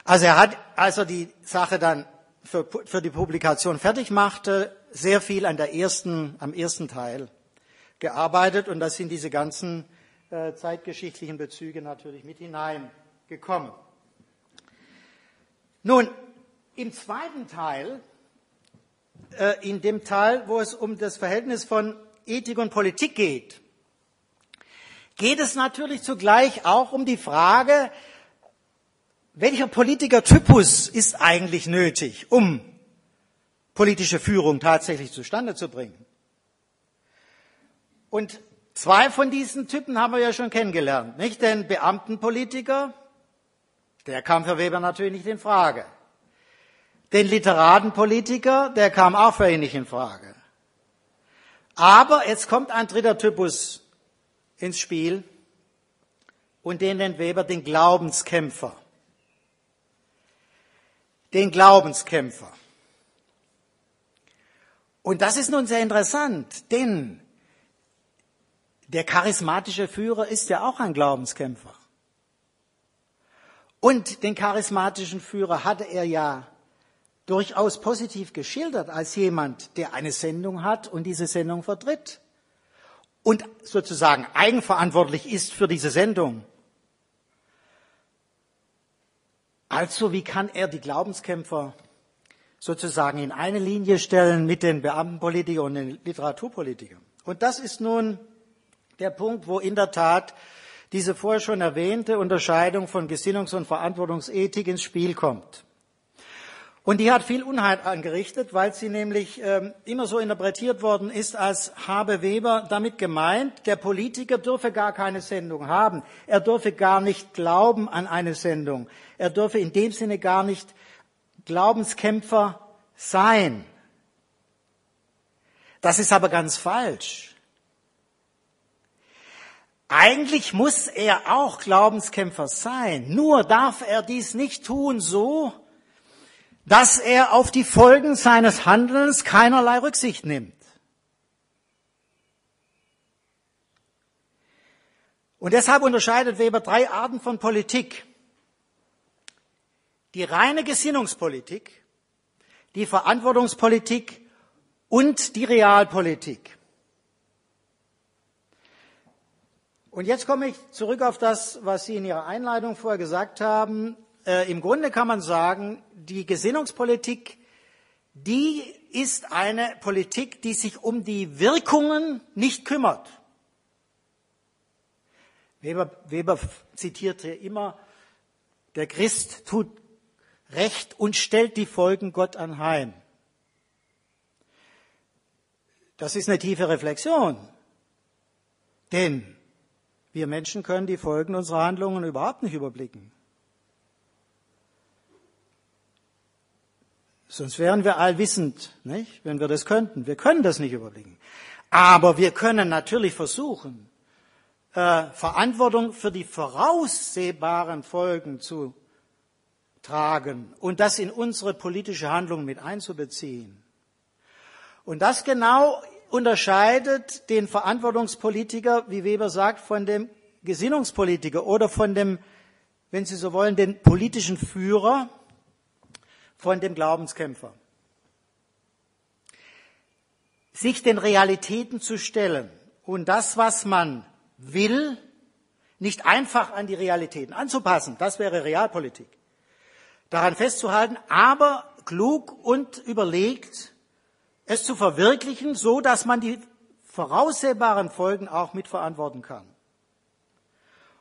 Also er hat, als er die Sache dann für, für die Publikation fertig machte, sehr viel an der ersten, am ersten Teil gearbeitet und da sind diese ganzen äh, zeitgeschichtlichen Bezüge natürlich mit hineingekommen. Nun, im zweiten Teil äh, in dem Teil, wo es um das Verhältnis von Ethik und Politik geht, geht es natürlich zugleich auch um die Frage, welcher Politikertypus ist eigentlich nötig, um politische Führung tatsächlich zustande zu bringen. Und zwei von diesen Typen haben wir ja schon kennengelernt, nicht? Den Beamtenpolitiker, der kam für Weber natürlich nicht in Frage. Den Literatenpolitiker, der kam auch für ihn nicht in Frage. Aber jetzt kommt ein dritter Typus ins Spiel und den nennt Weber den Glaubenskämpfer. Den Glaubenskämpfer. Und das ist nun sehr interessant, denn der charismatische Führer ist ja auch ein Glaubenskämpfer. Und den charismatischen Führer hatte er ja durchaus positiv geschildert als jemand, der eine Sendung hat und diese Sendung vertritt und sozusagen eigenverantwortlich ist für diese Sendung. Also wie kann er die Glaubenskämpfer sozusagen in eine Linie stellen mit den Beamtenpolitikern und den Literaturpolitikern? Und das ist nun der Punkt, wo in der Tat diese vorher schon erwähnte Unterscheidung von Gesinnungs- und Verantwortungsethik ins Spiel kommt. Und die hat viel Unheil angerichtet, weil sie nämlich ähm, immer so interpretiert worden ist, als habe Weber damit gemeint, der Politiker dürfe gar keine Sendung haben. Er dürfe gar nicht glauben an eine Sendung. Er dürfe in dem Sinne gar nicht Glaubenskämpfer sein. Das ist aber ganz falsch. Eigentlich muss er auch Glaubenskämpfer sein. Nur darf er dies nicht tun so, dass er auf die Folgen seines Handelns keinerlei Rücksicht nimmt. Und deshalb unterscheidet Weber drei Arten von Politik. Die reine Gesinnungspolitik, die Verantwortungspolitik und die Realpolitik. Und jetzt komme ich zurück auf das, was Sie in Ihrer Einleitung vorher gesagt haben. Äh, Im Grunde kann man sagen, die Gesinnungspolitik, die ist eine Politik, die sich um die Wirkungen nicht kümmert. Weber, Weber zitiert hier immer, der Christ tut Recht und stellt die Folgen Gott anheim. Das ist eine tiefe Reflexion. Denn wir Menschen können die Folgen unserer Handlungen überhaupt nicht überblicken. Sonst wären wir allwissend, nicht? wenn wir das könnten. Wir können das nicht überblicken. Aber wir können natürlich versuchen, äh, Verantwortung für die voraussehbaren Folgen zu tragen und das in unsere politische Handlung mit einzubeziehen. Und das genau unterscheidet den Verantwortungspolitiker, wie Weber sagt, von dem Gesinnungspolitiker oder von dem, wenn Sie so wollen, den politischen Führer, von dem Glaubenskämpfer. Sich den Realitäten zu stellen und das, was man will, nicht einfach an die Realitäten anzupassen, das wäre Realpolitik. Daran festzuhalten, aber klug und überlegt, es zu verwirklichen, so dass man die voraussehbaren Folgen auch mitverantworten kann.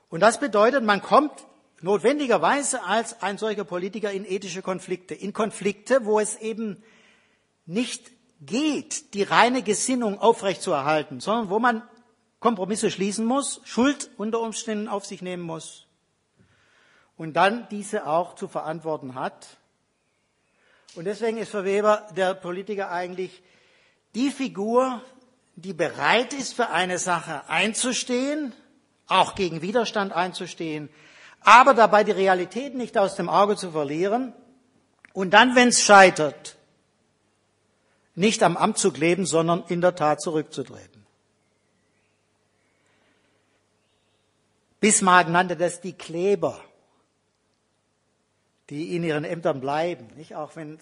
Und das bedeutet, man kommt notwendigerweise als ein solcher Politiker in ethische Konflikte, in Konflikte, wo es eben nicht geht, die reine Gesinnung aufrechtzuerhalten, sondern wo man Kompromisse schließen muss, Schuld unter Umständen auf sich nehmen muss und dann diese auch zu verantworten hat. Und deswegen ist für Weber der Politiker eigentlich die Figur, die bereit ist, für eine Sache einzustehen, auch gegen Widerstand einzustehen, aber dabei die Realität nicht aus dem Auge zu verlieren und dann, wenn es scheitert, nicht am Amt zu kleben, sondern in der Tat zurückzutreten. Bismarck nannte das die Kleber, die in ihren Ämtern bleiben, nicht auch wenn,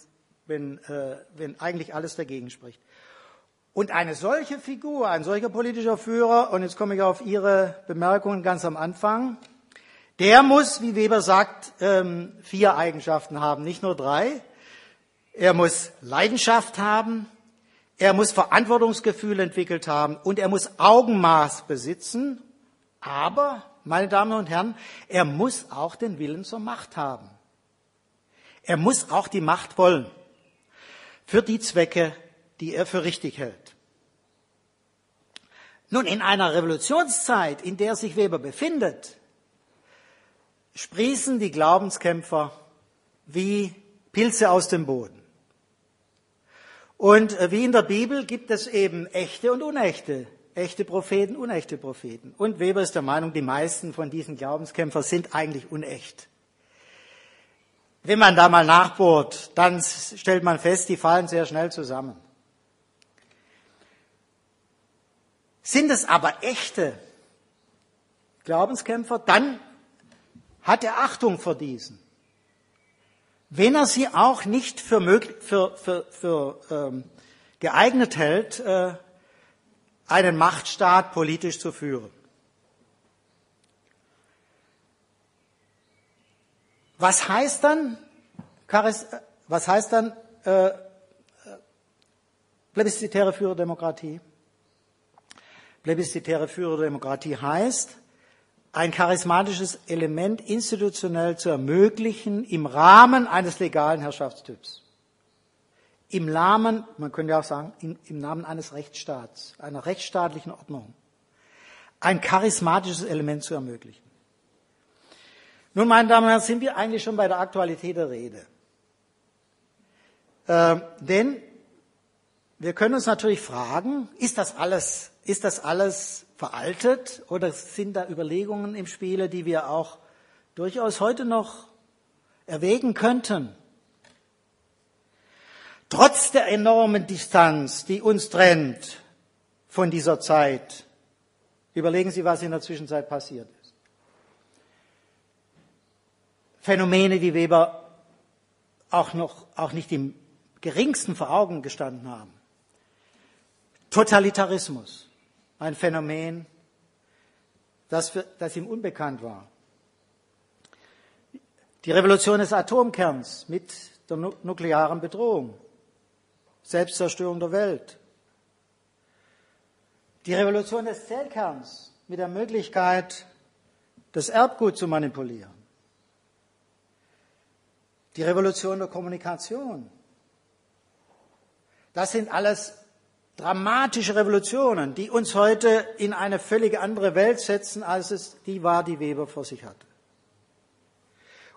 wenn, äh, wenn eigentlich alles dagegen spricht. Und eine solche Figur, ein solcher politischer Führer, und jetzt komme ich auf Ihre Bemerkungen ganz am Anfang, der muss, wie Weber sagt, ähm, vier Eigenschaften haben, nicht nur drei. Er muss Leidenschaft haben, er muss Verantwortungsgefühl entwickelt haben und er muss Augenmaß besitzen. Aber, meine Damen und Herren, er muss auch den Willen zur Macht haben. Er muss auch die Macht wollen für die Zwecke, die er für richtig hält. Nun, in einer Revolutionszeit, in der sich Weber befindet, sprießen die Glaubenskämpfer wie Pilze aus dem Boden. Und äh, wie in der Bibel gibt es eben echte und unechte, echte Propheten, unechte Propheten. Und Weber ist der Meinung, die meisten von diesen Glaubenskämpfern sind eigentlich unecht. Wenn man da mal nachbohrt, dann stellt man fest, die fallen sehr schnell zusammen. Sind es aber echte Glaubenskämpfer, dann hat er Achtung vor diesen. wenn er sie auch nicht für, möglich, für, für, für ähm, geeignet hält, äh, einen Machtstaat politisch zu führen. Was heißt dann, was heißt dann äh, plebiszitäre Führerdemokratie? Plebiszitäre Führerdemokratie heißt, ein charismatisches Element institutionell zu ermöglichen im Rahmen eines legalen Herrschaftstyps. Im Namen, man könnte auch sagen, im, im Namen eines Rechtsstaats, einer rechtsstaatlichen Ordnung. Ein charismatisches Element zu ermöglichen. Nun, meine Damen und Herren, sind wir eigentlich schon bei der Aktualität der Rede. Äh, denn wir können uns natürlich fragen, ist das alles, ist das alles veraltet oder sind da Überlegungen im Spiele, die wir auch durchaus heute noch erwägen könnten? Trotz der enormen Distanz, die uns trennt von dieser Zeit, überlegen Sie, was in der Zwischenzeit passiert ist. Phänomene, die Weber auch noch, auch nicht im geringsten vor Augen gestanden haben. Totalitarismus, ein Phänomen, das, für, das ihm unbekannt war. Die Revolution des Atomkerns mit der nuklearen Bedrohung, Selbstzerstörung der Welt. Die Revolution des Zellkerns mit der Möglichkeit, das Erbgut zu manipulieren. Die Revolution der Kommunikation. Das sind alles dramatische Revolutionen, die uns heute in eine völlig andere Welt setzen, als es die war, die Weber vor sich hatte.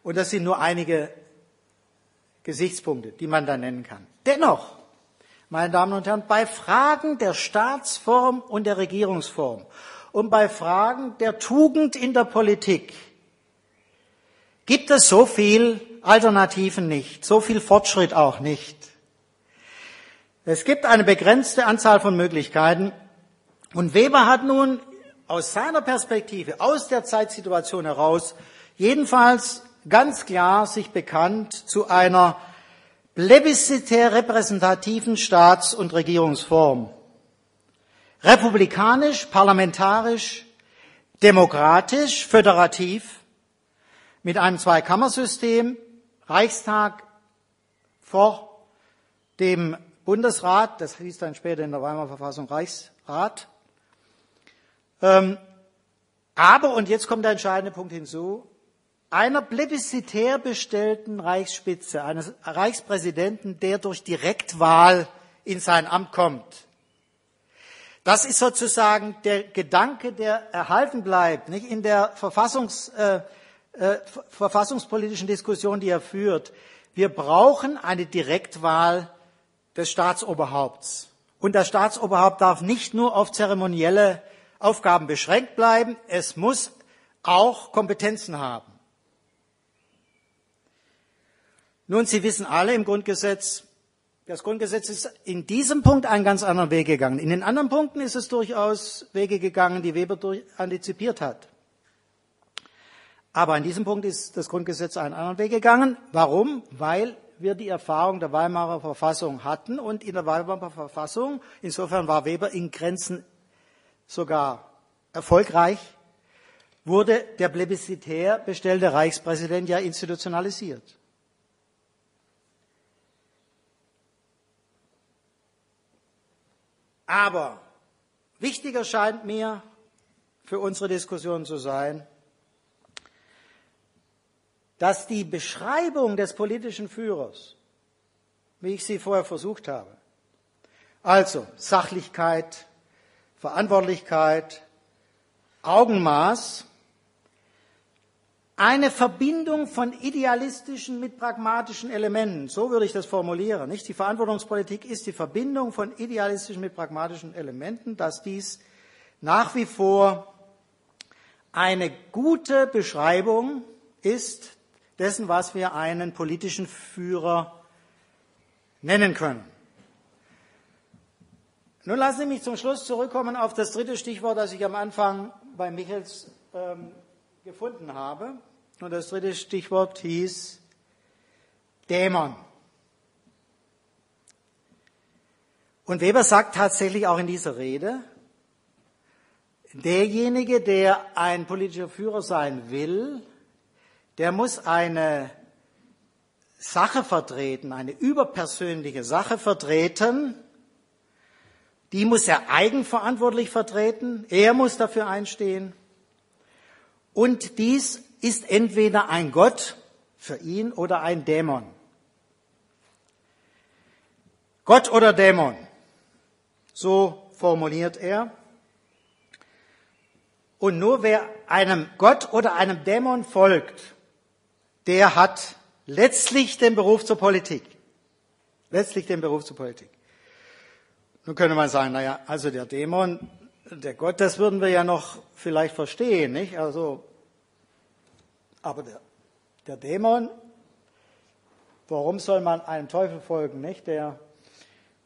Und das sind nur einige Gesichtspunkte, die man da nennen kann. Dennoch, meine Damen und Herren, bei Fragen der Staatsform und der Regierungsform und bei Fragen der Tugend in der Politik gibt es so viel Alternativen nicht, so viel Fortschritt auch nicht. Es gibt eine begrenzte Anzahl von Möglichkeiten. Und Weber hat nun aus seiner Perspektive, aus der Zeitsituation heraus, jedenfalls ganz klar sich bekannt zu einer plebiszitär repräsentativen Staats- und Regierungsform. Republikanisch, parlamentarisch, demokratisch, föderativ, mit einem Zweikammersystem, Reichstag vor dem Bundesrat, das hieß dann später in der Weimarer Verfassung Reichsrat. Ähm, aber, und jetzt kommt der entscheidende Punkt hinzu, einer plebiszitär bestellten Reichsspitze, eines Reichspräsidenten, der durch Direktwahl in sein Amt kommt. Das ist sozusagen der Gedanke, der erhalten bleibt, nicht in der Verfassungs, äh, äh, verfassungspolitischen Diskussion, die er führt. Wir brauchen eine Direktwahl des Staatsoberhaupts. Und das Staatsoberhaupt darf nicht nur auf zeremonielle Aufgaben beschränkt bleiben, es muss auch Kompetenzen haben. Nun, Sie wissen alle im Grundgesetz, das Grundgesetz ist in diesem Punkt einen ganz anderen Weg gegangen. In den anderen Punkten ist es durchaus Wege gegangen, die Weber durch, antizipiert hat. Aber in diesem Punkt ist das Grundgesetz einen anderen Weg gegangen. Warum? Weil wir die Erfahrung der Weimarer Verfassung hatten und in der Weimarer Verfassung, insofern war Weber in Grenzen sogar erfolgreich, wurde der plebiszitär bestellte Reichspräsident ja institutionalisiert. Aber wichtiger scheint mir für unsere Diskussion zu sein, dass die Beschreibung des politischen Führers, wie ich sie vorher versucht habe, also Sachlichkeit, Verantwortlichkeit, Augenmaß, eine Verbindung von idealistischen mit pragmatischen Elementen, so würde ich das formulieren. Nicht? Die Verantwortungspolitik ist die Verbindung von idealistischen mit pragmatischen Elementen, dass dies nach wie vor eine gute Beschreibung ist dessen, was wir einen politischen Führer nennen können. Nun lassen Sie mich zum Schluss zurückkommen auf das dritte Stichwort, das ich am Anfang bei Michels ähm, gefunden habe. Und das dritte Stichwort hieß Dämon. Und Weber sagt tatsächlich auch in dieser Rede, derjenige, der ein politischer Führer sein will, der muss eine Sache vertreten, eine überpersönliche Sache vertreten, die muss er eigenverantwortlich vertreten, er muss dafür einstehen. Und dies ist entweder ein Gott für ihn oder ein Dämon. Gott oder Dämon, so formuliert er. Und nur wer einem Gott oder einem Dämon folgt, der hat letztlich den Beruf zur Politik. Letztlich den Beruf zur Politik. Nun könnte man sagen, naja, also der Dämon, der Gott, das würden wir ja noch vielleicht verstehen, nicht? Also, aber der, der Dämon, warum soll man einem Teufel folgen, nicht? Der,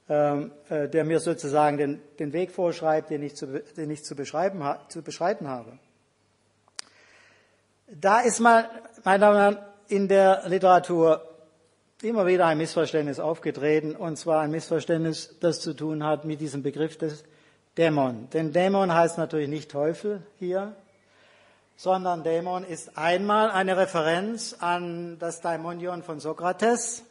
ähm, äh, der mir sozusagen den, den Weg vorschreibt, den ich, zu, den ich zu, beschreiben, zu beschreiten habe. Da ist mal, meine Damen und Herren, in der Literatur immer wieder ein Missverständnis aufgetreten, und zwar ein Missverständnis, das zu tun hat mit diesem Begriff des Dämon. Denn Dämon heißt natürlich nicht Teufel hier, sondern Dämon ist einmal eine Referenz an das Daimonion von Sokrates.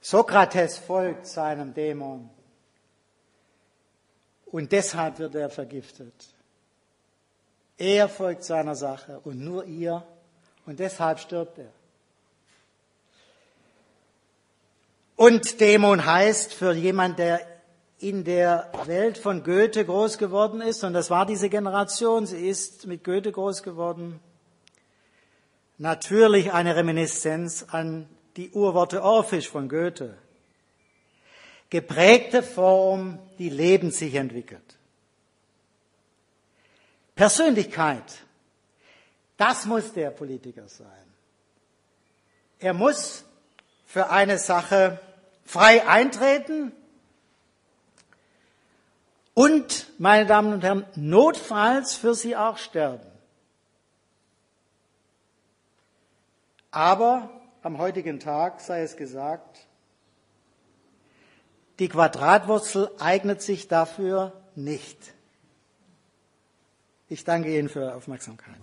Sokrates folgt seinem Dämon und deshalb wird er vergiftet. Er folgt seiner Sache und nur ihr und deshalb stirbt er. Und Dämon heißt für jemand, der in der Welt von Goethe groß geworden ist, und das war diese Generation, sie ist mit Goethe groß geworden, natürlich eine Reminiszenz an die Urworte Orphisch von Goethe. Geprägte Form, die Leben sich entwickelt. Persönlichkeit, das muss der Politiker sein. Er muss für eine Sache frei eintreten und, meine Damen und Herren, notfalls für sie auch sterben. Aber am heutigen Tag sei es gesagt, die Quadratwurzel eignet sich dafür nicht. Ich danke Ihnen für Ihre Aufmerksamkeit.